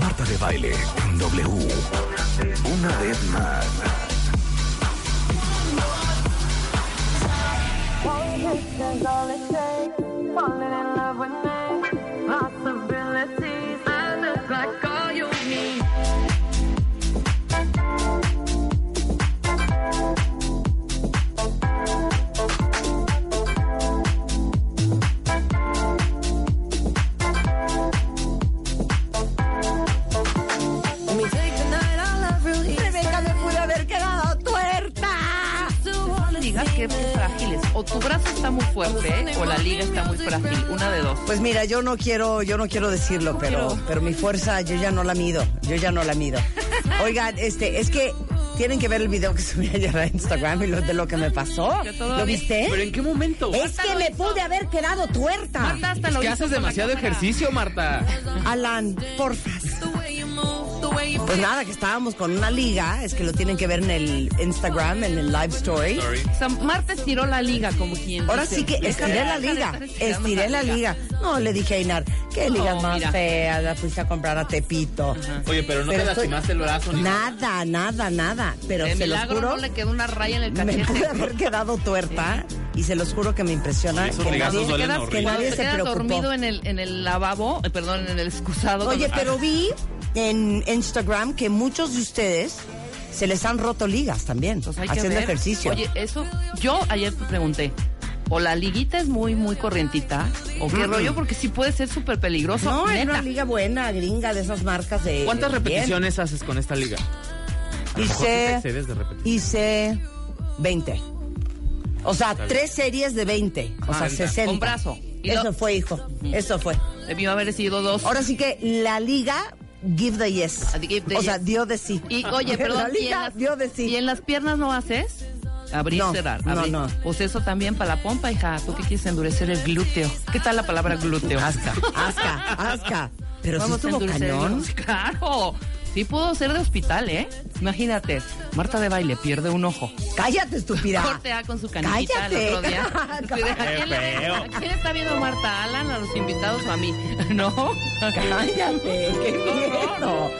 Marta de baile W. Una vez más. Está muy frágil. Una de dos. Pues mira, yo no quiero, yo no quiero decirlo, pero, pero mi fuerza yo ya no la mido, yo ya no la mido. Oigan, este, es que tienen que ver el video que subí ayer a Instagram y lo de lo que me pasó. ¿Lo viste? ¿Pero en qué momento? Es que me pude haber quedado tuerta. Marta hasta Es lo que haces demasiado ejercicio, Marta. Alan, porfas. Pues nada, que estábamos con una liga, es que lo tienen que ver en el Instagram, en el live story. O sea, Marta estiró la liga como quien Ahora dice. sí que estiré la liga, estiré la liga. No, le dije a Inar, qué liga No, más mira. fea, la fuiste a comprar a Tepito. Oye, pero no Pero te estoy- lastimaste el brazo ni Nada, nada, nada. Pero De se los juro, no le quedó una raya en el me cachete. pude haber quedado tuerta y se los juro que me impresiona esos que nadie, quedas, horrible. que nadie se quedas preocupó. dormido en el, en el lavabo, eh, perdón, en el excusado. Oye, cuando- pero vi en Instagram que muchos de ustedes se les han roto ligas también, Pues hay que haciendo ejercicio. Oye, eso, yo ayer te pregunté, o la liguita es muy, muy corrientita, o qué Mm. rollo, porque sí puede ser súper peligroso. no, es una liga buena, gringa, de esas marcas de... ¿Cuántas bien. repeticiones haces con esta liga? Hice, excedes de repetición. hice 20. O sea, tres series de 20. O sea, ahorita. 60. Con brazo. Y Eso lo- fue, hijo. Eso fue. Debió haber sido dos. Ahora sí que la liga give the yes. Give the o sea, dio de sí. Y oye, perdón, ¿y en, las, dio de sí. ¿y en las piernas no haces? Abrir, No, cerrar. no, abrir. no. Pues eso también para la pompa, hija. ¿Tú qué quieres endurecer el glúteo? ¿Qué tal la palabra glúteo? Asca, asca, asca. Pero Vamos a estuvo cañón. Claro. Sí pudo ser de hospital, ¿eh? Imagínate, Marta de baile pierde un ojo. Cállate, estúpida. Corte A con su canillita Cállate. el otro día. Estoy de- ¿A quién, le- feo. ¿A quién está viendo Marta? ¿Alan, a los invitados o a mí? ¿No? Cállate, qué miedo.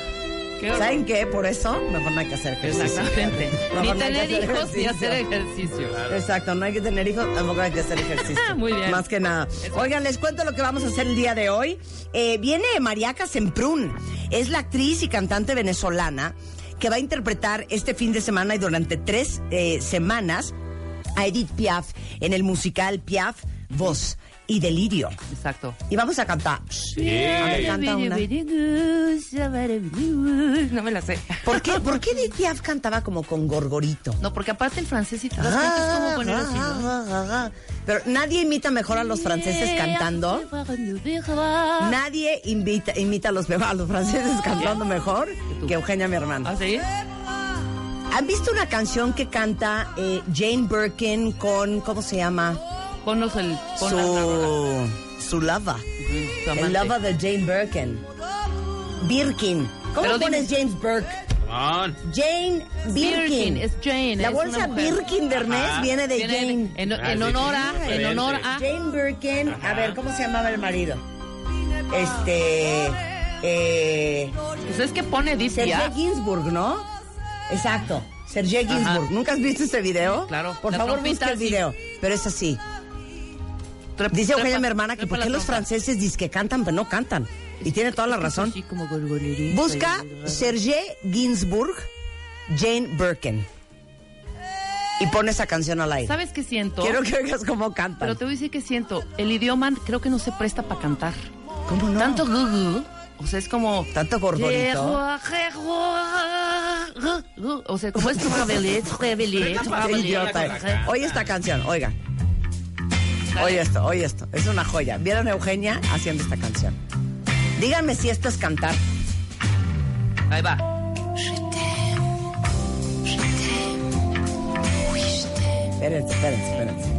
Qué. ¿Saben qué? Por eso, mejor no hay que hacer ejercicio. Exactamente. Mejor Ni no hay que tener hacer hijos ni ejercicio. hacer ejercicio. Exacto, no hay que tener hijos, tampoco hay que hacer ejercicio. Muy bien. Más que nada. Oigan, les cuento lo que vamos a hacer el día de hoy. Eh, viene Mariaca Semprún. Es la actriz y cantante venezolana que va a interpretar este fin de semana y durante tres eh, semanas a Edith Piaf en el musical Piaf, Voz y Delirio. Exacto. Y vamos a cantar. A ver, canta una. No me la sé. ¿Por qué, ¿Por qué Edith Piaf cantaba como con gorgorito? No, porque aparte el francés y te das cuenta es como poner así, ¿no? Pero nadie imita mejor a los franceses cantando. Nadie invita, imita a los, a los franceses cantando mejor que Eugenia, mi hermana. ¿Ah, sí? ¿Han visto una canción que canta eh, Jane Birkin con, ¿cómo se llama? Ponnos el... pon. Su, su lava. Su El lava de Jane Birkin. Birkin. ¿Cómo Pero pones dime- James Burke? Jane Birkin. Birkin, es Jane. La es bolsa. Birkin de Hermes Ajá. viene de Viene Jane. En, Ah, honor a... En honor a... Jane Birkin, a ver, ¿cómo se llamaba el marido? Este, eh, Pues es que pone Sergei Dipia. Ginsburg, ¿no? Exacto, Sergei Ginsburg. ¿Nunca has visto ese video? Claro, Por la favor, busca el video. Pero es así. Dice Eugenia, trepa- mi hermana, que por qué los franceses dicen que cantan, pero no cantan. Y tiene toda la razón. Así como. Busca Serge Ginsburg, Jane Birkin. Y pone esa canción al aire. ¿Sabes qué siento? Quiero que oigas cómo cantan. Pero te voy a decir que siento. El idioma creo que no se presta para cantar. ¿Cómo no? Tanto gugu. O sea, es como. Tanto gorgorito. O sea, como es. Oye esta canción, oiga. Oye esto, oye esto. Es una joya. ¿Vieron a Eugenia haciendo esta canción? Díganme si esto es cantar. Ahí va. Espérense, espérense, espérense.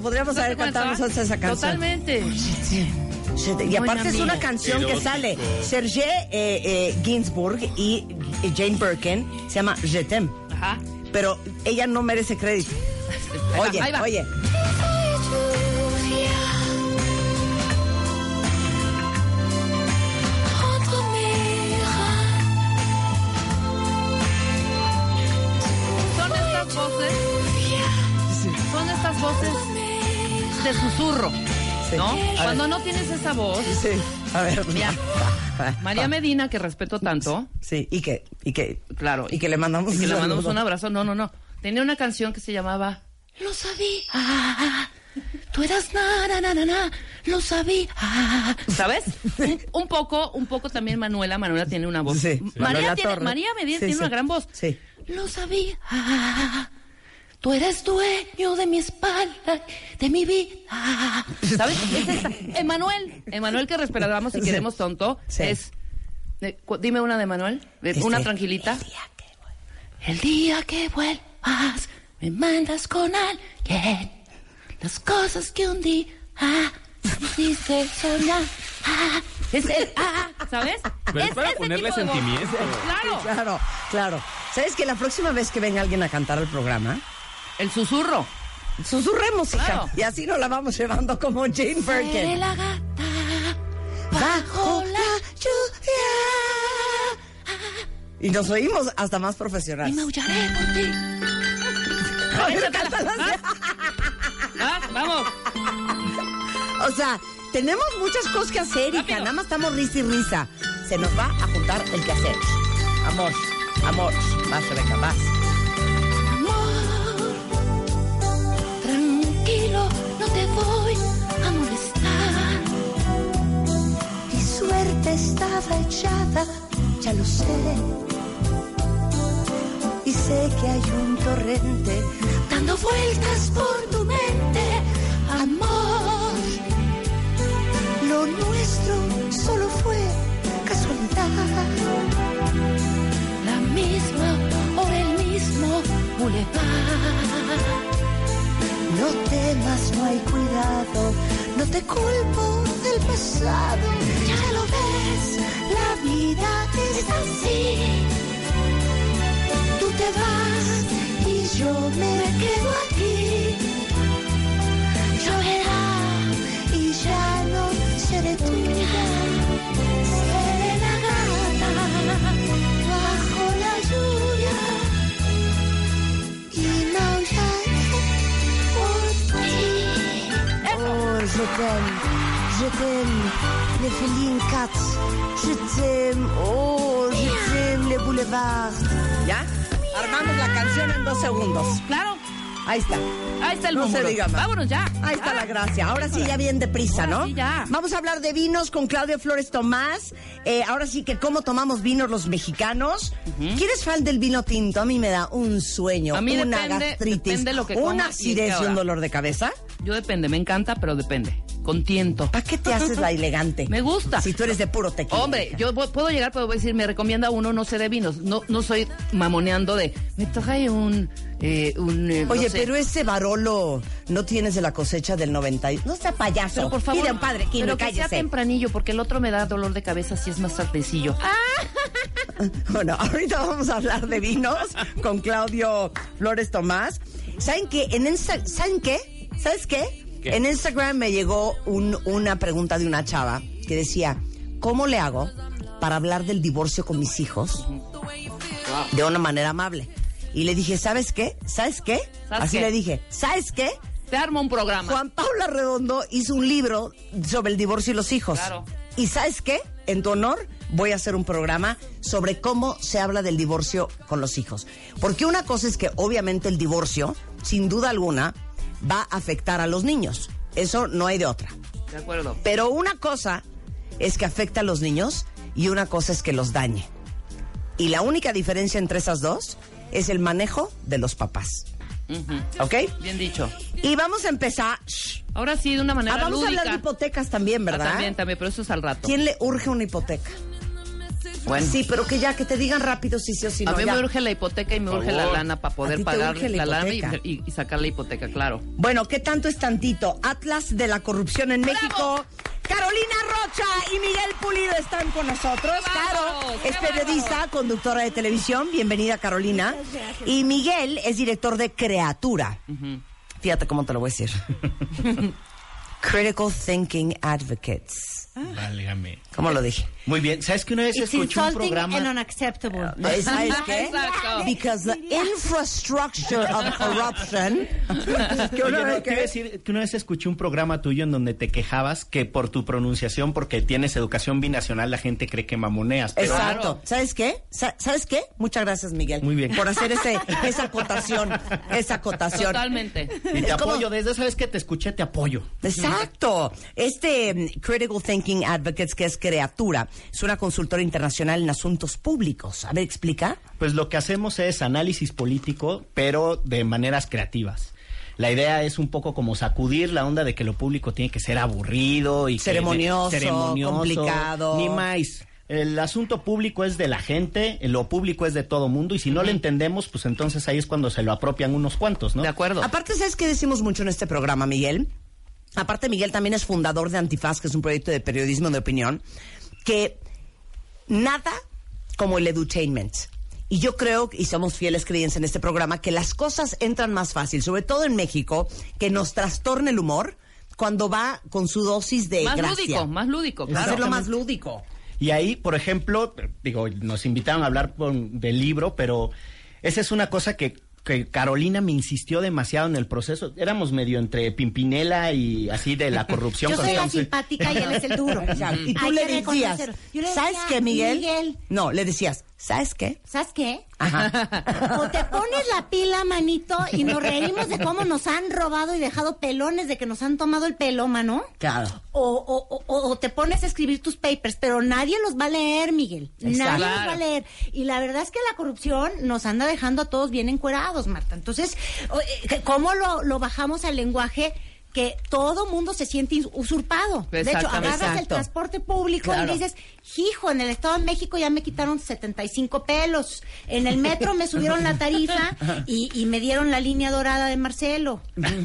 Podríamos ¿No te haber cantado nosotros esa canción. Totalmente. Y aparte es una canción que sale Serge eh, eh, Ginsburg y Jane Birkin, se llama Je t'aime, Ajá. pero ella no merece crédito. Oye, ahí va. oye, Son estas voces. Son estas voces de susurro. Sí. ¿No? A ver. Cuando no tienes esa voz. sí, a ver, Mira, María Medina, que respeto tanto. Sí, y que, y que, Claro. y que le mandamos, Y que le mandamos un abrazo. No, no, no. Tenía una canción que se llamaba Lo sabía. Tú eras na, na, na, na. Lo sabía. ¿Sabes? Un, un poco, un poco también Manuela. Manuela tiene una voz. Sí, María, tiene, Medina tiene una gran voz. Sí. Lo sabía. Tú eres dueño de mi espalda, de mi vida. ¿Sabes? Es esta. Emanuel. Emanuel que respetamos si queremos tonto. Sí. Es. eh, dime una de Manuel. eh, Este, Una tranquilita. el día que voy- El día que vuelvas, me mandas con alguien las cosas que un día hiciste soñar. Ah, es el ah, ¿sabes? Pero es para este ponerle sentimiento. Claro, Claro, claro. ¿Sabes que la próxima vez que venga alguien a cantar al programa, el susurro. susurremos, hija? Claro. Y así nos la vamos llevando como Jane Seré Birkin. la gata Bajo la lluvia. Y nos oímos hasta más y profesionales. maullaré por ti. A ver, Échatela. cántalas. Ah, Vamos. O sea, tenemos muchas cosas que hacer, hija. Rápido. Nada más estamos risa y risa. Se nos va a juntar el que hacer. Amor, amor. Vas, Rebeca, vas. Estaba echada, ya lo sé. Y sé que hay un torrente dando vueltas por tu mente, amor. Lo nuestro solo fue casualidad. La misma o el mismo boulevard. No temas, no hay cuidado, no te culpo del pasado. Ya lo ves, la vida es así. Tú te vas y yo me quedo t'aime, je t'aime, les Feline Cats, je t'aime, oh, je t'aime, les Boulevards. ¿Ya? Armamos la canción en dos segundos. Claro. Ahí está. Ahí está el No se diga más. Vámonos ya. Ahí está la gracia. Ahora sí, ya bien deprisa, ¿no? sí, ya. Vamos a hablar de vinos con Claudio Flores Tomás. Eh, ahora sí que cómo tomamos vinos los mexicanos. ¿Quién es fan del vino tinto? A mí me da un sueño, A mí una depende- gastritis, depende lo que una acidez y un dolor de cabeza. Yo depende, me encanta, pero depende. Con tiento. ¿Para qué te haces la elegante? Me gusta. Si tú eres de puro tequila. Hombre, yo pu- puedo llegar, puedo decir, me recomienda uno, no sé de vinos. No, no soy mamoneando de, me trae un, eh, un, eh, no Oye, sé. pero ese Barolo no tienes de la cosecha del 90. y- No sea payaso. Pero por favor, Pide un padre, Quino, pero que sea tempranillo, porque el otro me da dolor de cabeza si es más tardecillo. Bueno, ahorita vamos a hablar de vinos con Claudio Flores Tomás. ¿Saben qué? En Insta- ¿Saben qué? ¿Sabes qué? ¿Qué? En Instagram me llegó un- una pregunta de una chava que decía, ¿cómo le hago para hablar del divorcio con mis hijos de una manera amable? Y le dije, ¿sabes qué? ¿Sabes qué? ¿Sabes Así qué? le dije, ¿sabes qué? Te armo un programa. Juan Pablo Redondo hizo un libro sobre el divorcio y los hijos. Claro. ¿Y sabes qué? En tu honor voy a hacer un programa sobre cómo se habla del divorcio con los hijos. Porque una cosa es que obviamente el divorcio, sin duda alguna, va a afectar a los niños. Eso no hay de otra. De acuerdo. Pero una cosa es que afecta a los niños y una cosa es que los dañe. Y la única diferencia entre esas dos es el manejo de los papás. ¿Ok? Bien dicho. Y vamos a empezar. Shh. Ahora sí, de una manera Ah, vamos a lúdica. hablar de hipotecas también, Ah, ¿verdad? también, también, pero eso es al rato. ¿Quién le urge una hipoteca? Bueno. Sí, pero que ya, que te digan rápido si sí o si no. a mí ya. me urge la hipoteca y me urge la lana para poder pagar la la, lana y, hipoteca. y- y sacar la hipoteca, claro. Bueno, ¿qué tanto es tantito? Atlas de la corrupción en México. Carolina Rocha y Miguel Pulido están con nosotros. ¡Vamos! Caro es ¡Qué periodista, conductora de televisión. Bienvenida, Carolina. Y Miguel es director de Creatura. Fíjate cómo te lo voy a decir. Critical Thinking Advocates. Válgame. ¿Cómo lo dije? Muy bien. ¿Sabes que una vez It's escuché un insulting programa? and unacceptable. Eh, ¿Sabes qué? Exacto. Because the infrastructure of corruption. que una vez a decir que una vez escuché un programa tuyo en donde te quejabas que por tu pronunciación, porque tienes educación binacional, la gente cree que mamoneas. Pero Exacto. ¿Sabes qué? Sa- ¿Sabes qué? Muchas gracias, Miguel. Muy bien. Por hacer ese, esa acotación. Esa acotación. Totalmente. Y te Es como- apoyo, desde esa vez que te escuché, te apoyo. Exacto. Este mm, Critical Thinking Advocates, que es Es una consultora internacional en asuntos públicos. A ver, explica. Pues lo que hacemos es análisis político, pero de maneras creativas. La idea es un poco como sacudir la onda de que lo público tiene que ser aburrido y que- Ceremonioso, complicado. Ni más. El asunto público es de la gente, lo público es de todo mundo y si no lo entendemos, pues entonces ahí es cuando se lo apropian unos cuantos, ¿no? De acuerdo. Aparte, ¿sabes qué decimos mucho en este programa, Miguel? Aparte, Miguel también es fundador de Antifaz, que es un proyecto de periodismo de opinión, que nada como el edutainment. Y yo creo, y somos fieles creyentes en este programa, que las cosas entran más fácil, sobre todo en México, que nos trastorna el humor cuando va con su dosis de más gracia. lúdico, más lúdico, claro. Hacerlo más lúdico. Y ahí, por ejemplo, digo, nos invitaron a hablar con- del libro, pero esa es una cosa que, que Carolina me insistió demasiado en el proceso. Éramos medio entre Pimpinela y así de la corrupción. Yo soy la simpática y él es el duro. Y tú Hay le que decías, reconocerlo. Yo le ¿sabes decía, qué, Miguel? Miguel, No, le decías, ¿sabes qué? ¿sabes qué? Ajá. O te pones la pila, manito, y nos reímos de cómo nos han robado y dejado pelones, de que nos han tomado el pelo, mano. Claro. O, o, o- o te pones a escribir tus papers, pero nadie los va a leer, Miguel. Exacto. Nadie los va a leer. Y la verdad es que la corrupción nos anda dejando a todos bien encuerados, Marta. Entonces, o- eh, ¿cómo lo, lo bajamos al lenguaje? Que todo mundo se siente usurpado. De hecho, agarras el transporte público Claro. y dices, hijo, en el Estado de México ya me quitaron 75 pelos. En el metro me subieron la tarifa y, y me dieron la línea dorada de Marcelo.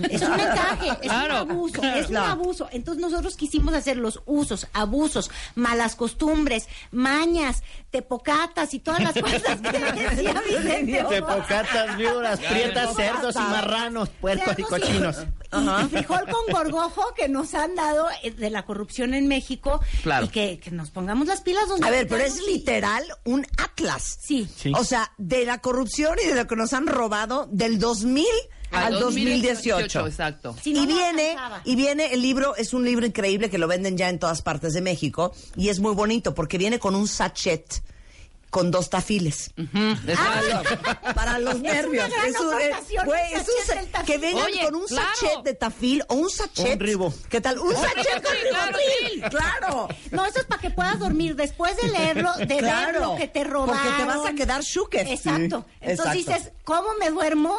Es un encaje, es Claro. un abuso, es un abuso. Entonces nosotros quisimos hacer los usos, abusos, malas costumbres, mañas, tepocatas y todas las cosas que decía Vicente. Tepocatas, víboras, prietas, cerdos y marranos, puercos y Cerdos y frijol con gorgojo que nos han dado eh, de la corrupción en México Claro. y que, que nos pongamos las pilas donde A ver, pero es literal un atlas. Sí. Sí. O sea, de la corrupción y de lo que nos han robado del 2000 al 2018. Exacto. Sí, no y viene y viene el libro es un libro increíble que lo venden ya en todas partes de México y es muy bonito porque viene con un sachet con dos tafiles. Exacto. Para los Es nervios. una gran Es un- güey, es tafil. que vengan Oye, con un claro. sachet de tafil o un sachet. Un ribo. ¿Qué tal? Un sachet con sí. Claro. No, eso es para que puedas dormir después de leerlo, de ver Claro, lo que te robaron. porque te vas a quedar shooketh. Exacto. Sí, Entonces exacto. dices, ¿cómo me duermo.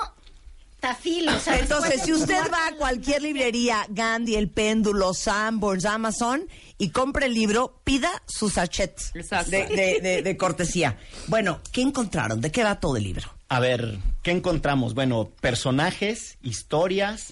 ¿sabes Entonces, si usted va a cualquier librería, Gandhi, El Péndulo, Sanborns, Amazon, y compre el libro, pida su sachet de, de- de- de cortesía. Bueno, ¿qué encontraron? ¿De qué va todo el libro? A ver, ¿qué encontramos? Bueno, personajes, historias,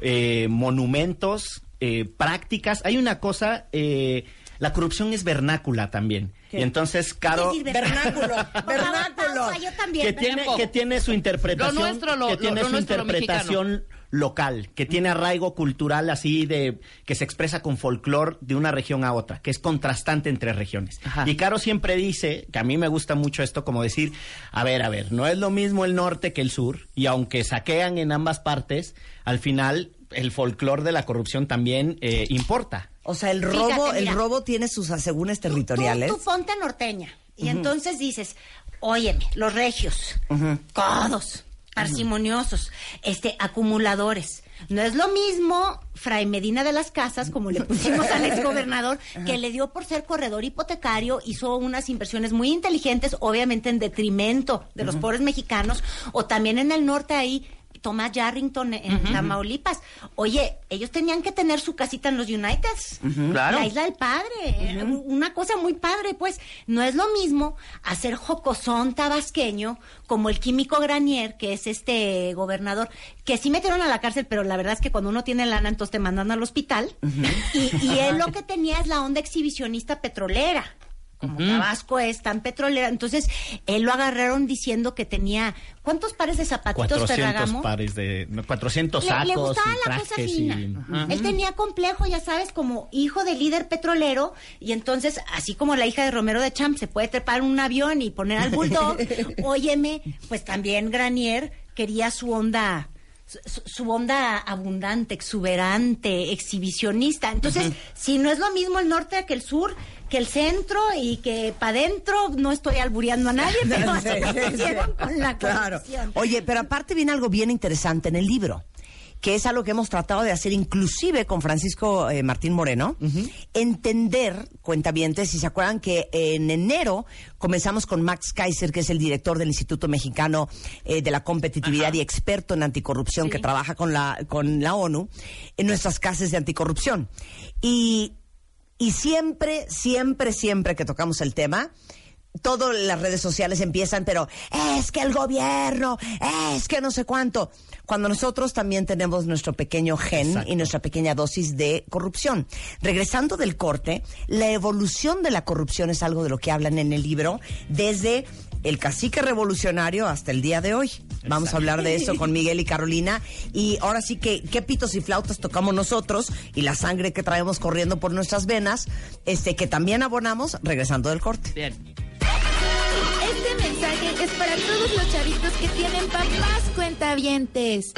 eh, monumentos, eh, prácticas. Hay una cosa, eh, la corrupción es vernácula también. Y entonces, Caro, ¿Qué decir vernáculo, vernáculo. pausa, yo también. que tiene, Tiempo. que tiene su interpretación, Lo nuestro, lo- que tiene lo su nuestro, lo interpretación local, que tiene arraigo cultural así de que se expresa con folclore de una región a otra, que es contrastante entre regiones. Ajá. Y Caro siempre dice, que a mí me gusta mucho esto como decir, a ver, a ver, no es lo mismo el norte que el sur, y aunque saquean en ambas partes, al final el folclore de la corrupción también eh, importa. O sea, el Fíjate, robo, el robo tiene sus asegúnes territoriales. Tú, tú ponte norteña. Y entonces dices, óyeme, los regios, codos, parsimoniosos, este, acumuladores. No es lo mismo Fray Medina de las Casas, como le pusimos al exgobernador, que le dio por ser corredor hipotecario, hizo unas inversiones muy inteligentes, obviamente en detrimento de los pobres mexicanos, o también en el norte ahí, Tomás Yarrington en Tamaulipas. Oye, ellos tenían que tener su casita en los Uniteds. Claro. La isla del padre. eh, Una cosa muy padre, pues. No es lo mismo hacer jocosón tabasqueño como el químico Granier, que es este gobernador, que sí metieron a la cárcel, pero la verdad es que cuando uno tiene lana, entonces te mandan al hospital. y, y él lo que tenía es la onda exhibicionista petrolera. Como Tabasco es tan petrolera. Entonces, él lo agarraron diciendo que tenía. ¿Cuántos pares de zapatitos 400 Ferragamo? pares de, no, 400 Le, sacos le gustaba y la cosa fina. y- Él tenía complejo, ya sabes, como hijo de líder petrolero. Y entonces, así como la hija de Romero de Champ se puede trepar en un avión y poner al bulldog, óyeme, pues también Granier quería su onda. Su, su onda abundante, exuberante, exhibicionista. Entonces, si no es lo mismo el norte que el sur, que el centro y que para adentro, no estoy albureando a nadie, pero así lo hicieron con la Claro. Oye, pero aparte viene algo bien interesante en el libro, que es algo que hemos tratado de hacer inclusive con Francisco eh, Martín Moreno, entender, cuentavientes, si se acuerdan que en enero comenzamos con Max Kaiser, que es el director del Instituto Mexicano eh, de la Competitividad y experto en anticorrupción que trabaja con la, con la ONU, en nuestras casas de anticorrupción. Y y siempre, siempre, siempre que tocamos el tema, todas las redes sociales empiezan, pero es que el gobierno, es que no sé cuánto. Cuando nosotros también tenemos nuestro pequeño gen Exacto. y nuestra pequeña dosis de corrupción. Regresando del corte, la evolución de la corrupción es algo de lo que hablan en el libro desde el cacique revolucionario hasta el día de hoy. Vamos a hablar de eso con Miguel y Carolina. Y ahora sí que qué pitos y flautas tocamos nosotros y la sangre que traemos corriendo por nuestras venas, este que también abonamos regresando del corte. Bien. Este mensaje es para todos los chavitos que tienen papás cuentavientes.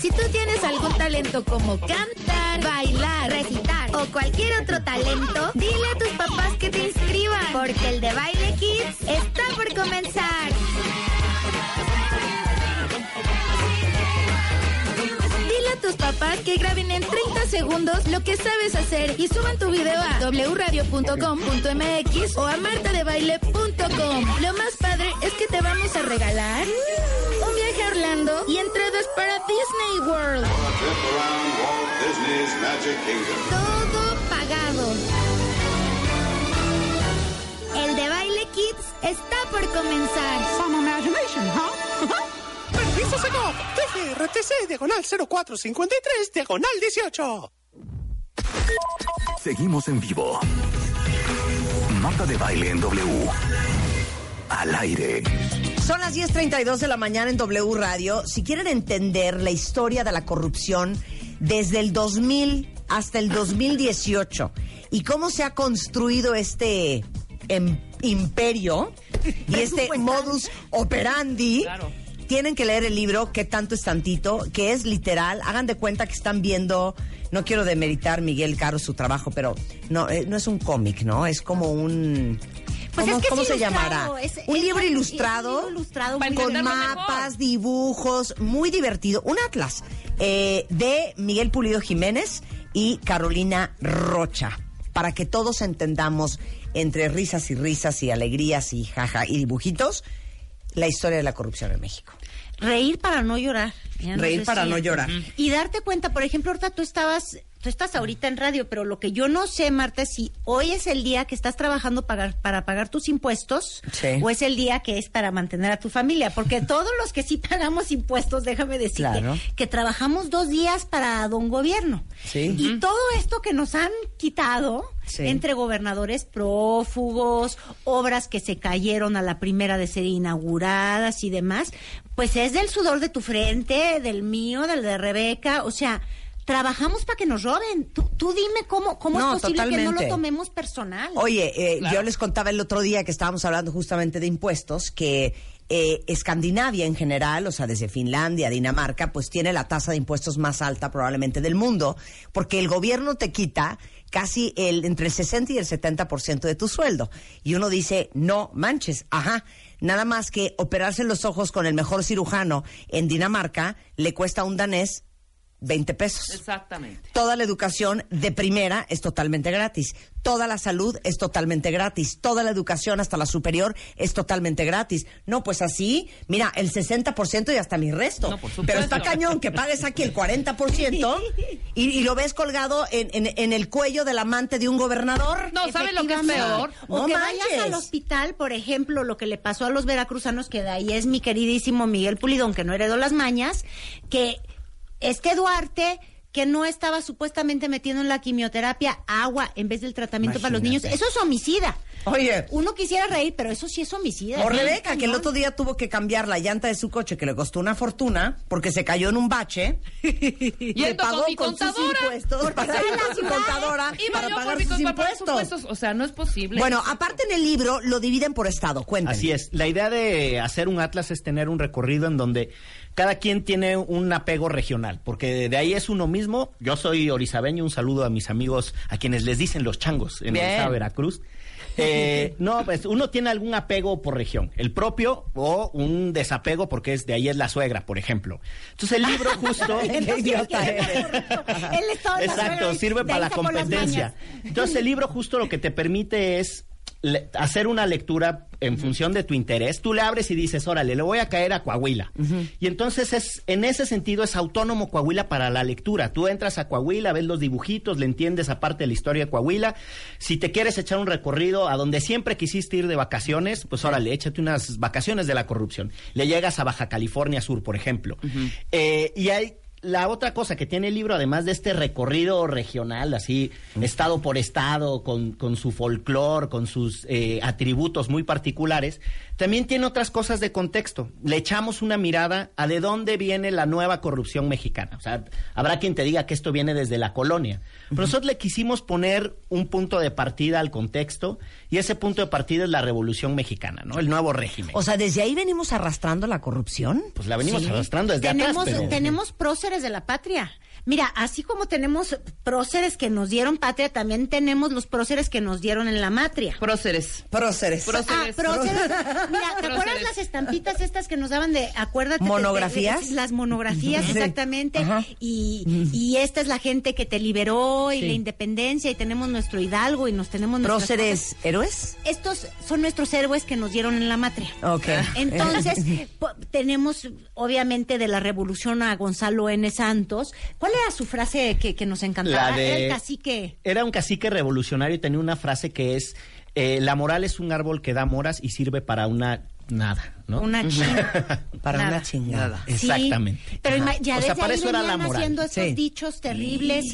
Si tú tienes algún talento como cantar, bailar, recitar o cualquier otro talento, dile a tus papás que te inscriban, porque el de Baile Kids está por comenzar. Dile a tus papás que graben en 30 segundos lo que sabes hacer y suban tu video a wradio.com.mx o a martadebaile.com. Lo más padre es que te vamos a regalar un viaje a Orlando y entradas para Disney World. Todo Kids está por comenzar. Some imagination, huh? Permiso SECOP, TGRTC, diagonal 0453, diagonal 18. Seguimos en vivo. Marta de baile en W. Al aire. Son las 10.32 de la mañana en W Radio. Si quieren entender la historia de la corrupción desde el 2000 hasta el 2018 y cómo se ha construido este em- imperio y este modus operandi, Claro. tienen que leer el libro ¿Qué tanto es tantito? que es literal. Hagan de cuenta que están viendo, no quiero demeritar Miguel Caro su trabajo, pero no, eh, no es un cómic, ¿no? Es como un... Pues ¿Cómo, es que cómo se llamará? es- un es- libro es- es un ilustrado, libro ilustrado con mapas, mejor. dibujos, muy divertido. Un atlas eh, de Miguel Pulido Jiménez y Carolina Rocha, para que todos entendamos entre risas y risas y alegrías y jaja y dibujitos la historia de la corrupción en México. Reír para no llorar. Reír para no llorar. Y darte cuenta, por ejemplo, ahorita tú estabas, tú estás ahorita en radio, pero lo que yo no sé, Marta, es si hoy es el día que estás trabajando pagar, para pagar tus impuestos Sí. o es el día que es para mantener a tu familia. Porque todos los que sí pagamos impuestos, déjame decirte, Claro. que trabajamos dos días para don gobierno. Sí. Y todo esto que nos han quitado Sí. entre gobernadores prófugos, obras que se cayeron a la primera de ser inauguradas y demás, pues es del sudor de tu frente, del mío, del de Rebeca, o sea, trabajamos para que nos roben. Tú, tú dime cómo, cómo No, es posible que no lo tomemos personal. Oye, eh, yo les contaba el otro día que estábamos hablando justamente de impuestos, que eh, Escandinavia en general, o sea, desde Finlandia, Dinamarca, pues tiene la tasa de impuestos más alta probablemente del mundo, porque el gobierno te quita casi el entre el 60 y el 70% de tu sueldo. Y uno dice, no manches, ajá. Nada más que operarse los ojos con el mejor cirujano en Dinamarca le cuesta a un danés 20 pesos. Exactamente. Toda la educación de primera es totalmente gratis. Toda la salud es totalmente gratis. Toda la educación hasta la superior es totalmente gratis. No, pues así, mira, el 60% y hasta mi resto. No, por supuesto. Pero está cañón que pagues aquí el 40% y, y lo ves colgado en, en- en el cuello del amante de un gobernador. No, ¿sabes lo que es peor? O No que manches. vayas al hospital, por ejemplo, lo que le pasó a los veracruzanos, que de ahí es mi queridísimo Miguel Pulidón, que no heredó las mañas, que este Duarte que no estaba supuestamente metiendo en la quimioterapia agua en vez del tratamiento para los niños. Eso es homicida. Oye. Uno quisiera reír, pero eso sí es homicida. O Rebeca, que el otro día tuvo que cambiar la llanta de su coche, que le costó una fortuna, porque se cayó en un bache. Y le pagó con mi con sus impuestos Porque para la ciudad. contadora Iba para pagar sus impuestos. O sea, no es posible. Bueno, aparte en el libro lo dividen por estado. Cuéntame. Así es. La idea de hacer un atlas es tener un recorrido en donde cada quien tiene un apego regional, porque de ahí es uno mismo. Yo soy orizabeño, un saludo a mis amigos a quienes les dicen los changos en Bien. el estado de Veracruz. Eh, no, pues uno tiene algún apego por región, el propio o un desapego porque es de ahí es la suegra, por ejemplo. Entonces el libro justo idiota Exacto, sirve para la competencia. Entonces el libro justo lo que te permite es le- hacer una lectura en función de tu interés. Tú le abres y dices, órale, le voy a caer a Coahuila. Y entonces es, en ese sentido es autónomo Coahuila para la lectura. Tú entras a Coahuila, ves los dibujitos, le entiendes aparte de la historia de Coahuila. Si te quieres echar un recorrido a donde siempre quisiste ir de vacaciones, pues órale, échate unas vacaciones de la corrupción. Le llegas a Baja California Sur, por ejemplo. Eh, y hay la otra cosa que tiene el libro, además de este recorrido regional, así, estado por estado, con, con su folclore, con sus eh, atributos muy particulares, también tiene otras cosas de contexto. Le echamos una mirada a de dónde viene la nueva corrupción mexicana. O sea, habrá quien te diga que esto viene desde la colonia. Pero nosotros le quisimos poner un punto de partida al contexto, y ese punto de partida es la revolución mexicana, ¿no? El nuevo régimen. O sea, desde ahí venimos arrastrando la corrupción. pues la venimos Sí. arrastrando desde tenemos, atrás, pero... tenemos próceres de la patria. Mira, así como tenemos próceres que nos dieron patria, también tenemos los próceres que nos dieron en la matria. Próceres. Próceres. Ah, próceres. Mira, ¿te acuerdas Próceres. las estampitas estas que nos daban de, acuérdate? de- de- ¿Monografías? de- las monografías, Sí. exactamente. Ajá. Y, y esta es la gente que te liberó y Sí. la independencia y tenemos nuestro hidalgo y nos tenemos nuestras ¿Próceres héroes? Estos son nuestros héroes que nos dieron en la matria. Ok. Entonces, tenemos obviamente de la revolución a Gonzalo N. Santos. ¿Cuál era su frase que, que nos encantaba? La de- Era el cacique. Era un cacique revolucionario y tenía una frase que es, eh, la moral es un árbol que da moras y sirve para una nada, ¿no? Una chinga. Para Nada. una chingada. Sí, Exactamente. pero Ajá. ima- ya O sea, desde para ahí eso era la moral. haciendo estos Sí. dichos terribles,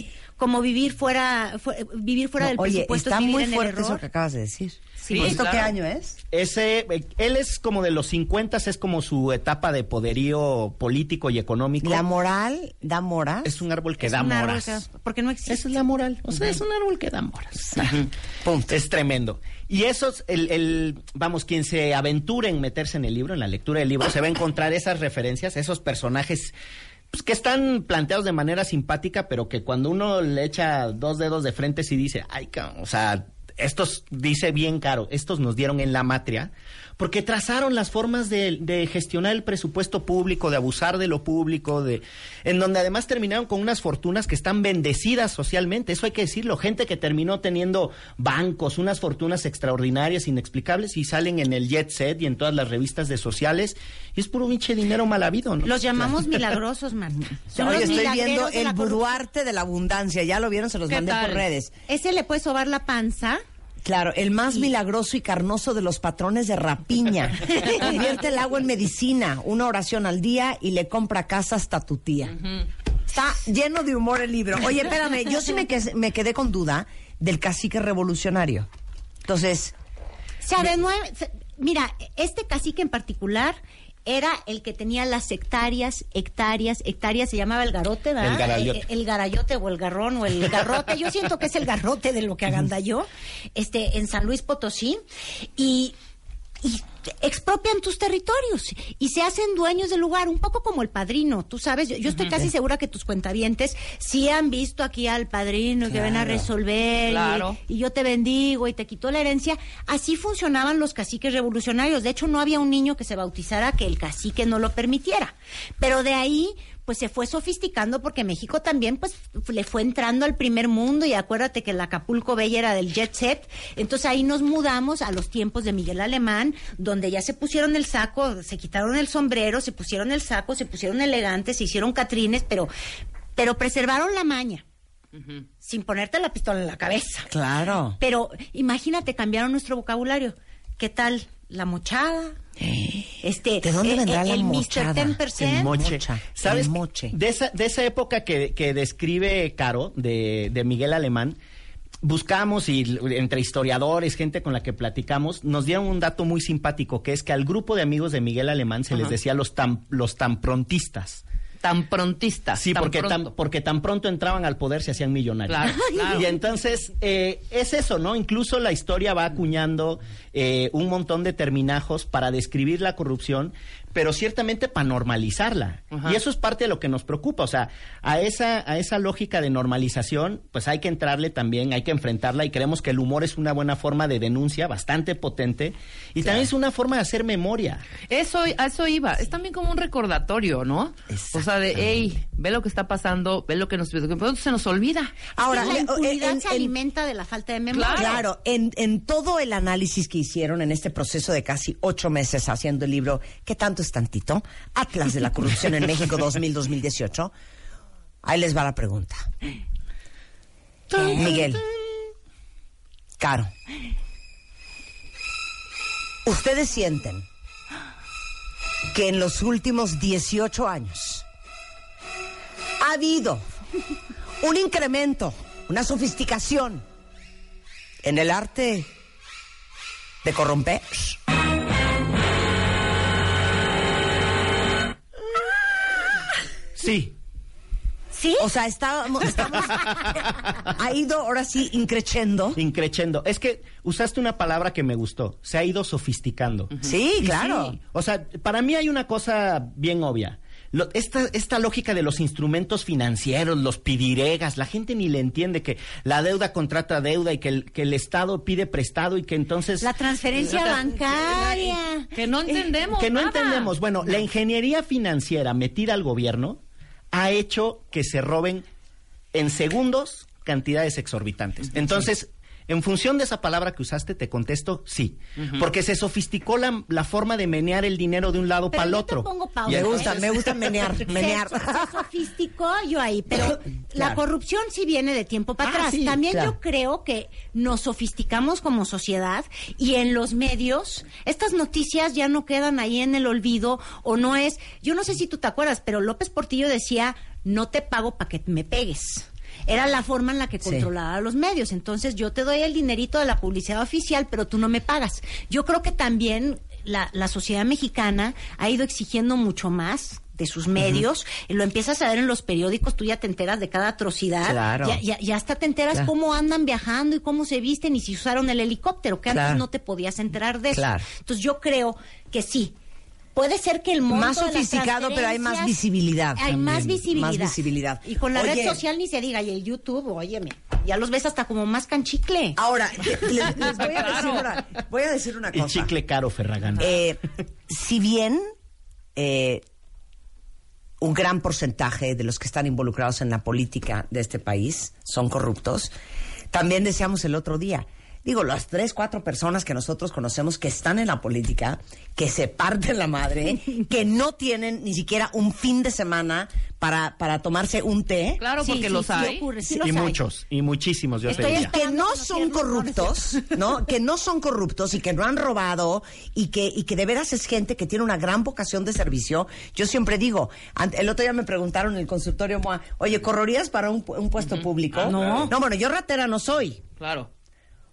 como vivir fuera, fu- vivir fuera No, del oye, presupuesto está muy en el fuerte eso que acabas de decir. Sí, ¿Esto claro. qué año es? Ese, él es como de los 50, es como su etapa de poderío político y económico. La moral da moras. es un árbol que Es da moras. que- porque no existe. Esa es la moral. O sea, es un árbol que da moras. Punto. Es tremendo. Y eso es el, el- vamos, quien se aventure en meterse en el libro, en la lectura del libro, se va a encontrar esas referencias, esos personajes pues, que están planteados de manera simpática, pero que cuando uno le echa dos dedos de frente sí dice, ay, cabrón", o sea, estos, dice bien caro, estos nos dieron en la matria, porque trazaron las formas de, de gestionar el presupuesto público, de abusar de lo público, de, en donde además terminaron con unas fortunas que están bendecidas socialmente, eso hay que decirlo, gente que terminó teniendo bancos, unas fortunas extraordinarias, inexplicables, y salen en el jet set y en todas las revistas de sociales, y es puro pinche dinero mal habido, ¿no? Los llamamos milagrosos, Marta. Son Oye, estoy viendo el buruarte de la abundancia. Ya lo vieron, se los ¿Qué mandé tal? por redes. Ese le puede sobar la panza. Claro, el más milagroso y carnoso de los patrones de rapiña. Convierte el agua en medicina, una oración al día y le compra casa hasta tu tía. Está lleno de humor el libro. Oye, espérame, yo sí me, que- me quedé con duda del cacique revolucionario. Entonces, O sea, de nueve, se- mira, este cacique en particular era el que tenía las hectáreas, hectáreas, hectáreas, se llamaba el garote, ¿verdad? El garayote. El, el garayote o el garrón o el garrote. Yo siento que es el garrote de lo que agandalló este, en San Luis Potosí. Y, y expropian tus territorios y se hacen dueños del lugar, un poco como el padrino, tú sabes, yo, yo estoy casi segura que tus cuentavientes sí han visto aquí al padrino que ven a resolver y- Claro. y, yo te bendigo y te quito la herencia. Así funcionaban los caciques revolucionarios. De hecho, no había un niño que se bautizara que el cacique no lo permitiera. Pero de ahí pues se fue sofisticando porque México también pues le fue entrando al primer mundo y acuérdate que el Acapulco Bella era del jet set, entonces ahí nos mudamos a los tiempos de Miguel Alemán, donde ya se pusieron el saco, se quitaron el sombrero, se pusieron el saco, se pusieron elegantes, se hicieron catrines, pero pero preservaron la maña sin ponerte la pistola en la cabeza. claro. Pero imagínate, cambiaron nuestro vocabulario. ¿Qué tal la mochada? Este, ¿De dónde eh, vendrá eh, la el mochada? Mr. 10%. El moche. Mocha, ¿Sabes? el moche. De esa, de esa época que, que describe Caro, de, de Miguel Alemán, buscamos y entre historiadores, gente con la que platicamos, nos dieron un dato muy simpático, que es que al grupo de amigos de Miguel Alemán se les decía los tan, los tan prontistas. Tan prontistas. Sí, tan porque pronto. tan, porque tan pronto entraban al poder se hacían millonarios. Claro, claro. Y entonces eh, es eso, ¿no? Incluso la historia va acuñando eh, un montón de terminajos para describir la corrupción, pero ciertamente para normalizarla. Ajá. Y eso es parte de lo que nos preocupa. O sea, a esa, a esa lógica de normalización, pues hay que entrarle también, hay que enfrentarla y creemos que el humor es una buena forma de denuncia, bastante potente, y también es una forma de hacer memoria. Eso, a eso iba. Es también como un recordatorio, ¿no? O sea, de, hey, ve lo que está pasando, ve lo que nos... se nos olvida. Ahora, la le- impunidad en- se en- alimenta de la falta de memoria. Claro, en, en todo el análisis que hicieron en este proceso de casi ocho meses haciendo el libro, ¿qué tanto tantito? Atlas de la corrupción en México 2000-2018. Ahí les va la pregunta. Miguel. Caro. ¿Ustedes sienten que en los últimos 18 años ha habido un incremento, una sofisticación en el arte de corromper? Sí. ¿Sí? O sea, estábamos, estamos, ha ido ahora sí increchendo. Increchendo. Es que usaste una palabra que me gustó. Se ha ido sofisticando. Sí, Y claro. sí, O sea, para mí hay una cosa bien obvia. Lo- esta, esta lógica de los instrumentos financieros, los pidiregas, la gente ni le entiende que la deuda contrata deuda y que el, que el Estado pide prestado y que entonces... La transferencia La- bancaria. Que no entendemos que no nada. entendemos. Bueno, la ingeniería financiera metida al gobierno ha hecho que se roben en segundos cantidades exorbitantes. Entonces, en función de esa palabra que usaste, te contesto sí. Porque se sofisticó la, la forma de menear el dinero de un lado para el otro. pongo pausa. Y Me entonces- gusta, me gusta menear, menear. Se, se sofisticó yo ahí, pero la corrupción sí viene de tiempo para Ah, atrás. sí, También claro. yo creo que nos sofisticamos como sociedad y en los medios estas noticias ya no quedan ahí en el olvido o no es, yo no sé si tú te acuerdas, pero López Portillo decía, no te pago para que me pegues. Era la forma en la que Sí. controlaba los medios. Entonces yo te doy el dinerito de la publicidad oficial, pero tú no me pagas. Yo creo que también la, la sociedad mexicana ha ido exigiendo mucho más de sus medios, lo empiezas a ver en los periódicos, tú ya te enteras de cada atrocidad, Claro. ya, ya, ya hasta te enteras Claro. cómo andan viajando y cómo se visten y si usaron el helicóptero, que Claro. antes no te podías enterar de eso. Claro. Entonces yo creo que sí, puede ser que el monto Más de las sofisticado, pero hay más visibilidad Hay más visibilidad. más visibilidad. Y con la Oye. red social ni se diga, y el YouTube, óyeme, ya los ves hasta como más canchicle. Ahora, les, les voy, a decir una, voy a decir una El cosa. chicle caro, Ferragán. Eh, si bien eh, un gran porcentaje de los que están involucrados en la política de este país son corruptos, también decíamos el otro día, digo, las tres, cuatro personas que nosotros conocemos que están en la política, que se parten la madre, que no tienen ni siquiera un fin de semana para, para tomarse un té. Claro, Sí, porque sí, los sí hay. ocurre, sí y los hay. muchos, y muchísimos, yo te Estoy diría. que no son corruptos, ¿no? Que no son corruptos y que no han robado y que, y que de veras es gente que tiene una gran vocación de servicio. Yo siempre digo, el otro día me preguntaron en el consultorio, Moa, oye, ¿correrías para un, un puesto público? No. No, bueno, yo ratera no soy. Claro.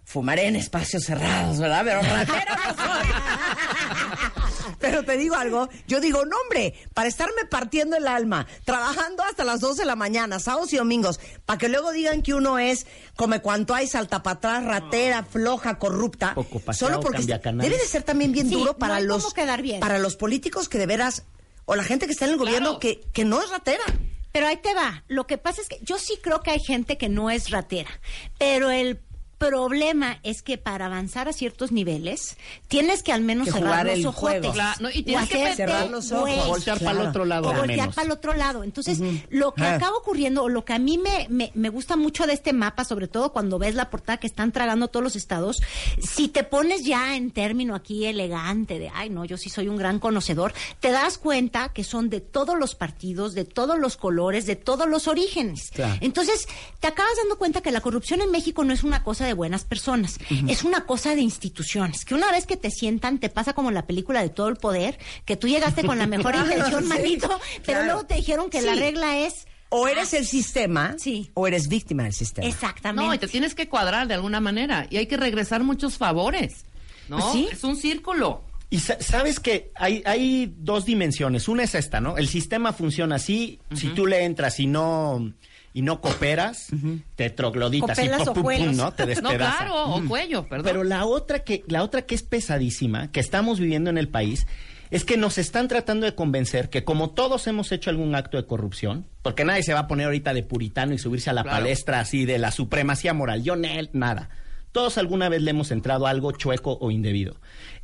Fumaré en espacios cerrados, ¿verdad? Pero ratera no soy. Pero te digo algo, yo digo, no hombre, para estarme partiendo el alma, trabajando hasta las 12 de la mañana, sábados y domingos, para que luego digan que uno es come cuanto hay, salta para atrás, ratera, floja, corrupta, Poco paseado, solo porque debe de ser también bien Sí, duro para los cómo quedar bien. para los políticos que de veras o la gente que está en el gobierno que, que no es ratera. Pero ahí te va. Lo que pasa es que yo sí creo que hay gente que no es ratera, pero el problema es que para avanzar a ciertos niveles tienes que al menos Que cerrar jugar los juego. Claro, no, y o tienes que cerrar los ojos. güey. Voltear para el otro lado o voltear para el otro lado. Entonces, lo que Ah. acaba ocurriendo, o lo que a mí me, me, me gusta mucho de este mapa, sobre todo cuando ves la portada que están tragando todos los estados, si te pones ya en término aquí elegante de, ay, no, yo sí soy un gran conocedor, te das cuenta que son de todos los partidos, de todos los colores, de todos los orígenes. Claro. Entonces, te acabas dando cuenta que la corrupción en México no es una cosa de buenas personas, es una cosa de instituciones, que una vez que te sientan, te pasa como la película de todo el poder, que tú llegaste con la mejor intención, Sí, manito, pero claro. luego te dijeron que la regla es... O eres el sistema Sí. o eres víctima del sistema. Exactamente. No, y te tienes que cuadrar de alguna manera. Y hay que regresar muchos favores. ¿No? Pues sí. Es un círculo. Y sa- sabes que hay, hay dos dimensiones. Una es esta, ¿no? El sistema funciona así. Si tú le entras y no y no cooperas, te trogloditas y pum, pum, pum. ¿no? Te No, despedazas. claro, o cuello, perdón. Pero la otra que la otra que es pesadísima, que estamos viviendo en el país, es que nos están tratando de convencer que como todos hemos hecho algún acto de corrupción, porque nadie se va a poner ahorita de puritano y subirse a la Claro. palestra así de la supremacía moral. Yo, Nel, nada. Todos alguna vez le hemos entrado a algo chueco o indebido.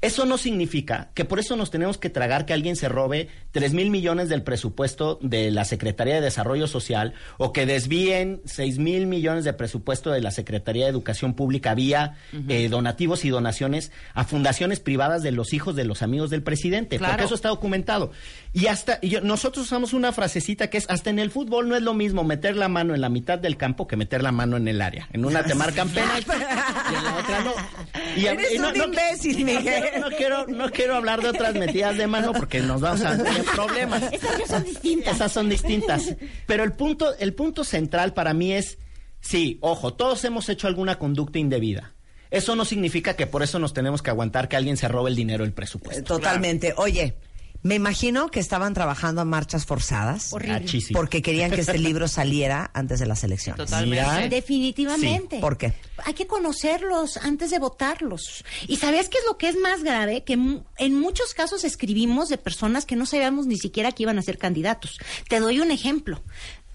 Eso no significa que por eso nos tenemos que tragar que alguien se robe tres mil millones del presupuesto de la Secretaría de Desarrollo Social o que desvíen seis mil millones de presupuesto de la Secretaría de Educación Pública vía eh, donativos y donaciones a fundaciones privadas de los hijos de los amigos del presidente, Claro. porque eso está documentado. Y hasta y yo- nosotros usamos una frasecita que es hasta en el fútbol no es lo mismo meter la mano en la mitad del campo que meter la mano en el área. En una te marcan penalti y en la otra no. Y Eres y no- un no- imbécil, Miguel. No quiero, no quiero hablar de otras metidas de mano porque nos vamos a tener problemas. Esas ya son distintas. Esas son distintas. Pero el punto, el punto central para mí es, sí, ojo, todos hemos hecho alguna conducta indebida. Eso no significa que por eso nos tenemos que aguantar que alguien se robe el dinero del presupuesto. Totalmente. Oye, me imagino que estaban trabajando a marchas forzadas. Horrible. Porque querían que este libro saliera antes de las elecciones. Totalmente. Definitivamente. Sí, ¿por qué? Hay que conocerlos antes de votarlos. ¿Y sabías qué es lo que es más grave? Que mu- en muchos casos escribimos de personas que no sabíamos ni siquiera que iban a ser candidatos. Te doy un ejemplo.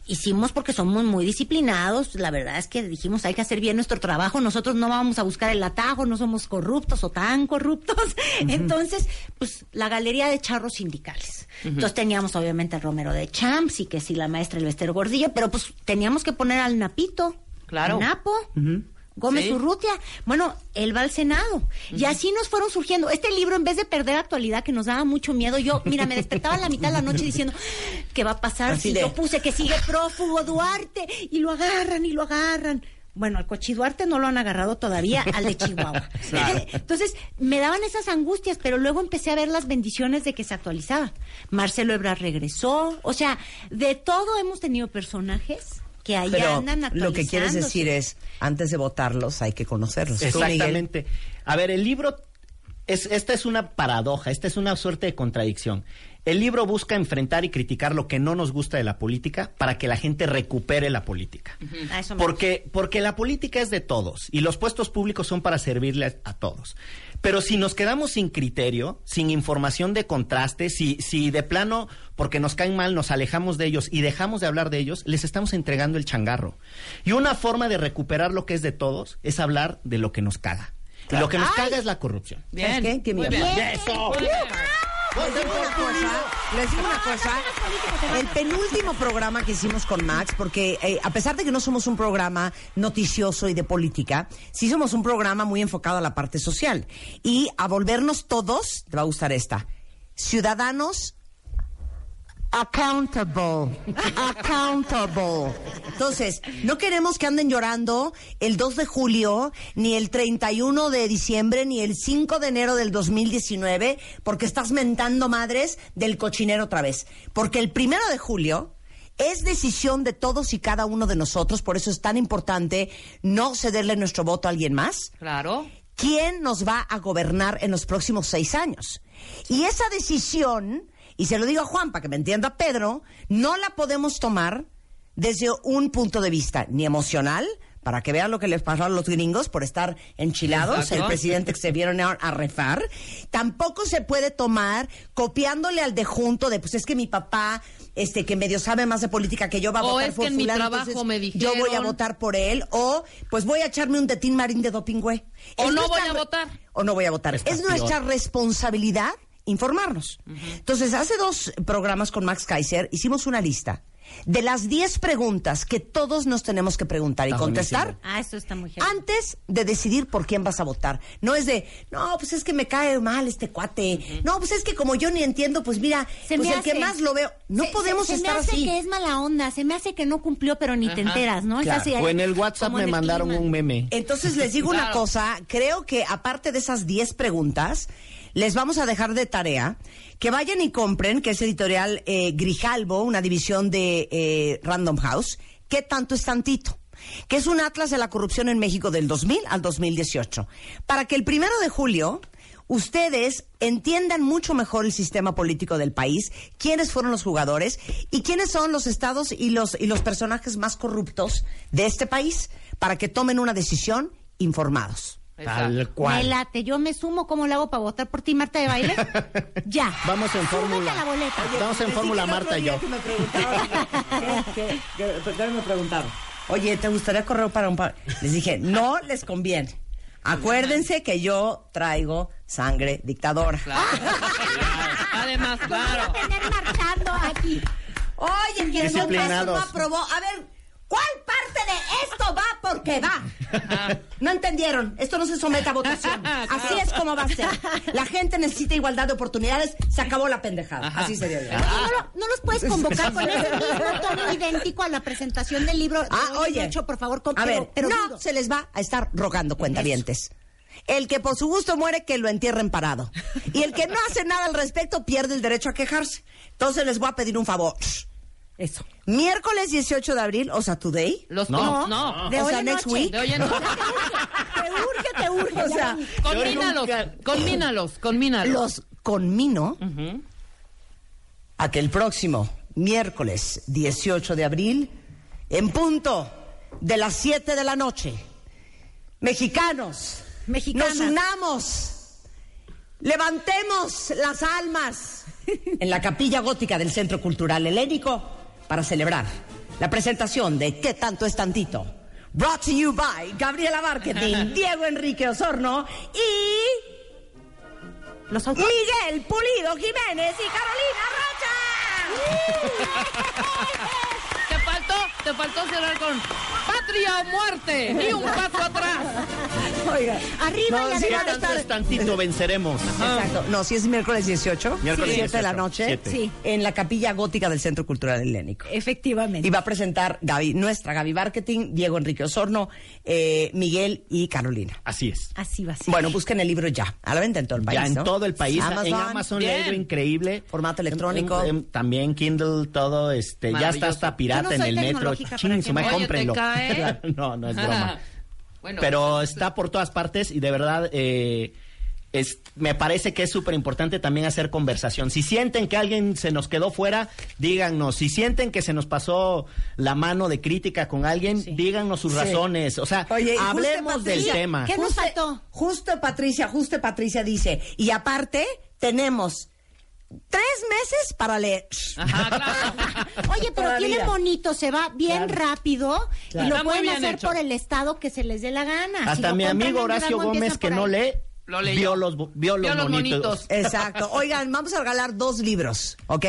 Hicimos porque somos muy disciplinados, la verdad es que dijimos hay que hacer bien nuestro trabajo, nosotros no vamos a buscar el atajo, no somos corruptos o tan corruptos. Entonces, pues la galería de charros sindicales. Entonces teníamos obviamente el Romero de Champs y que sí la maestra Elvester Gordillo, pero pues teníamos que poner al Napito. Claro. Napo. Gómez Sí. Urrutia. Bueno, él va al Senado. Y así nos fueron surgiendo. Este libro, en vez de perder actualidad, que nos daba mucho miedo, yo, mira, me despertaba a la mitad de la noche diciendo, ¿qué va a pasar Así si de- yo puse que sigue prófugo Duarte? Y lo agarran y lo agarran. Bueno, al Cochi Duarte no lo han agarrado todavía, al de Chihuahua. Entonces, me daban esas angustias, pero luego empecé a ver las bendiciones de que se actualizaba. Marcelo Ebrard regresó. O sea, de todo hemos tenido personajes que ahí Pero andan lo que quieres decir es, antes de votarlos hay que conocerlos. Exactamente. A ver, el libro es, esta es una paradoja, esta es una suerte de contradicción. El libro busca enfrentar y criticar lo que no nos gusta de la política para que la gente recupere la política. Porque, porque la política es de todos y los puestos públicos son para servirle a, todos. Pero si nos quedamos sin criterio, sin información de contraste, si, si de plano, porque nos caen mal, nos alejamos de ellos y dejamos de hablar de ellos, les estamos entregando el changarro. Y una forma de recuperar lo que es de todos es hablar de lo que nos caga. Y lo que nos caga es la corrupción. ¿Sabes qué? Que Muy mira, bien. ¡Eso! Muy bien. Les digo una cosa, les digo una cosa. El penúltimo programa que hicimos con Max, porque eh, a pesar de que no somos un programa noticioso y de política, sí somos un programa muy enfocado a la parte social. Y a volvernos todos, te va a gustar esta, ciudadanos accountable. Accountable. Entonces, no queremos que anden llorando el 2 de julio, ni el 31 de diciembre, ni el 5 de enero del 2019, porque estás mentando madres del cochinero otra vez. Porque el primero de julio es decisión de todos y cada uno de nosotros, por eso es tan importante no cederle nuestro voto a alguien más Claro. quién nos va a gobernar en los próximos seis años. Y esa decisión, y se lo digo a Juan para que me entienda Pedro, no la podemos tomar desde un punto de vista ni emocional, para que vean lo que les pasó a los gringos por estar enchilados, Exacto. el presidente que se vieron a, a refar. Tampoco se puede tomar copiándole al de junto de, pues es que mi papá, este, que medio sabe más de política que yo, va a O votar es por que en mi fulano, trabajo me Yo voy a votar por él, o pues voy a echarme un detín marín de doping, güey. O Es no nuestra voy a votar. O no voy a votar. Está es nuestra peor. responsabilidad informarnos. Entonces, hace dos programas con Max Kaiser hicimos una lista de las 10 preguntas que todos nos tenemos que preguntar y contestar. Ah, eso está muy heavy. antes de decidir por quién vas a votar. No es de, no, pues es que me cae mal este cuate. No, pues es que como yo ni entiendo, pues mira, Se pues me el que hace- más lo veo. No se- podemos se, se estar me hace así. que es mala onda, se me hace que no cumplió, pero ni te enteras, ¿no? Es Claro. así, O en el WhatsApp me el mandaron clima. un meme. Entonces les digo una cosa, creo que aparte de esas 10 preguntas, les vamos a dejar de tarea que vayan y compren, que es editorial eh, Grijalbo, una división de eh, Random House, ¿qué tanto es tantito? Que es un atlas de la corrupción en México del 2000 al 2018. Para que el primero de julio ustedes entiendan mucho mejor el sistema político del país, quiénes fueron los jugadores y quiénes son los estados y los, y los personajes más corruptos de este país, para que tomen una decisión informados. Tal Me cual. late, yo me sumo, ¿cómo lo hago para votar por ti, Marta de baile? ya. Vamos en fórmula. a la boleta. Vamos en fórmula Marta y yo. me preguntaron, ¿qué, qué- qué- qué me preguntaron? Oye, ¿te gustaría correr para un par? Les dije, no les conviene. Acuérdense que yo traigo sangre dictadora. Claro. Además, claro. tener marchando aquí. Oye, que no, Disciplinados. eso no aprobó. A ver, ¿cuál parte de esto va porque va? No entendieron. Esto no se somete a votación. Así es como va a ser. La gente necesita igualdad de oportunidades. Se acabó la pendejada. Así sería. Oye, ¿no, lo- no los puedes convocar con ese mismo tono idéntico a la presentación del libro? de Ah, hoy, oye. Nacho, por favor, con, a pero- ver, pero no duro. se les va a estar rogando cuentavientes. El que por su gusto muere, que lo entierren parado. Y el que no hace nada al respecto pierde el derecho a quejarse. Entonces les voy a pedir un favor. Eso. Miércoles 18 de abril, o sea, today. Los No. no. De O hoy sea, en next noche. week. De hoy en Te urge, te urge. O sea, nunca- conmínalos, conmínalos. Los conmino a que el próximo miércoles 18 de abril, en punto de las 7 de la noche, mexicanos, Mexicanas. nos unamos, levantemos las almas en la capilla gótica del Centro Cultural Helénico para celebrar la presentación de ¿Qué tanto es tantito? Brought to you by Gabriela Marketing, Diego Enrique Osorno y Los autores. Miguel Pulido Jiménez y Carolina Rocha. Te faltó, cerrar con patria o muerte, ni un paso atrás. Oiga, Arriba y sí, ¿Qué arriba. tanto estar- es tantito venceremos? Exacto. No, si es miércoles 18, Miércoles 7 de la 18, noche. Sí. en la capilla gótica del Centro Cultural Helénico. Efectivamente. Y va a presentar Gaby, nuestra Gaby Marketing, Diego Enrique Osorno, eh, Miguel y Carolina. Así es. Así va a ser. Bueno, busquen el libro ya. A la venta en todo el país. ya en ¿no? todo el país, en Amazon leerlo increíble. Formato electrónico. En- en- también Kindle, todo, este, ya está hasta pirata no en el metro. Tecnológica Chin, para su que madre, me- Oye, ¿te cómprenlo. no, no es broma. Bueno, Pero está por todas partes y de verdad, eh, es, me parece que es súper importante también hacer conversación. Si sienten que alguien se nos quedó fuera, díganos. Si sienten que se nos pasó la mano de crítica con alguien, díganos sus Sí. razones. O sea, Oye, y justo hablemos del Patricia, tema. ¿Qué nos Justo- faltó? Justo Patricia, justo Patricia dice, y aparte tenemos tres meses para leer. Ajá, claro. Oye, pero Todavía. tiene bonito, se va bien Claro. rápido Claro. y lo Está pueden hacer hecho. por el estado que se les dé la gana. Hasta mi amigo Horacio Gómez, que no lee, Lo vio los, vio los Vio los bonitos. bonitos. Exacto. Oigan, vamos a regalar dos libros, ¿ok?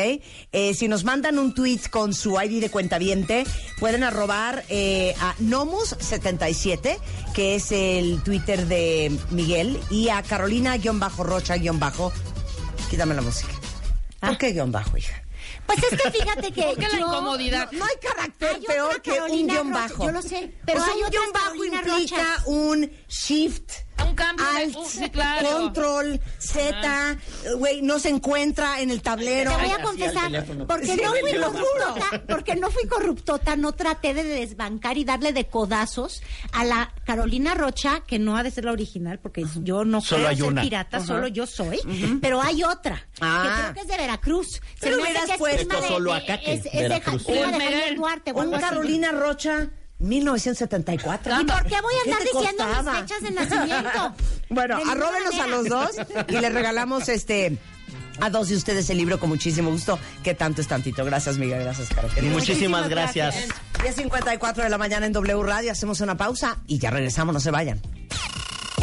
Eh, si nos mandan un tweet con su ID de cuentaviente, pueden arrobar eh, a Nomus77, que es el Twitter de Miguel, y a Carolina-Rocha-Bajo. Quítame la música. ¿Por qué guion bajo, hija? Pues es que fíjate que ¿Por qué la yo- incomodidad? No hay carácter Hay peor que un guion Rocha, bajo. yo lo sé, pero O sea, hay un guion bajo Carolina implica Rochas. un shift. Un cambio de- Alt, uh, sí, claro. control, Z, güey, no se encuentra en el tablero. Te voy a confesar, porque Sí, no fui corruptota, porque no fui corruptota, no traté de desbancar y darle de codazos a la Carolina Rocha, que no ha de ser la original, porque yo no Solo quiero hay ser una. pirata, Ajá. solo yo soy, pero hay otra, Ah. que creo que es de Veracruz. Pero me hace hubieras puesto solo acá que es, es de, Veracruz. de Javier. Duarte. Un. Carolina Rocha, 1974. ¿Y por qué voy a ¿Qué andar diciendo costaba? mis fechas de nacimiento? Bueno, arróbenos a los dos y les regalamos este a dos de ustedes el libro con muchísimo gusto. Que tanto es tantito. Gracias, Miguel. Gracias, Caro. querida. Muchísimas gracias. 10.54 de la mañana en W Radio. Hacemos una pausa y ya regresamos. No se vayan.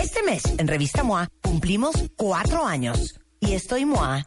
Este mes, en Revista MOA, cumplimos cuatro años. Y estoy MOA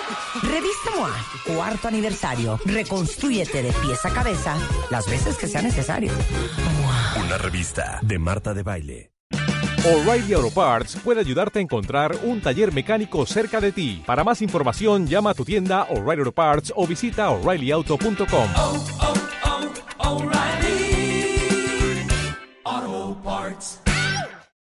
Revista MOA, cuarto aniversario. Reconstrúyete de pies a cabeza las veces que sea necesario. Una revista de Marta de Baile. O'Reilly Auto Parts puede ayudarte a encontrar un taller mecánico cerca de ti. Para más información, llama a tu tienda O'Reilly Auto Parts o visita oreillyauto.com.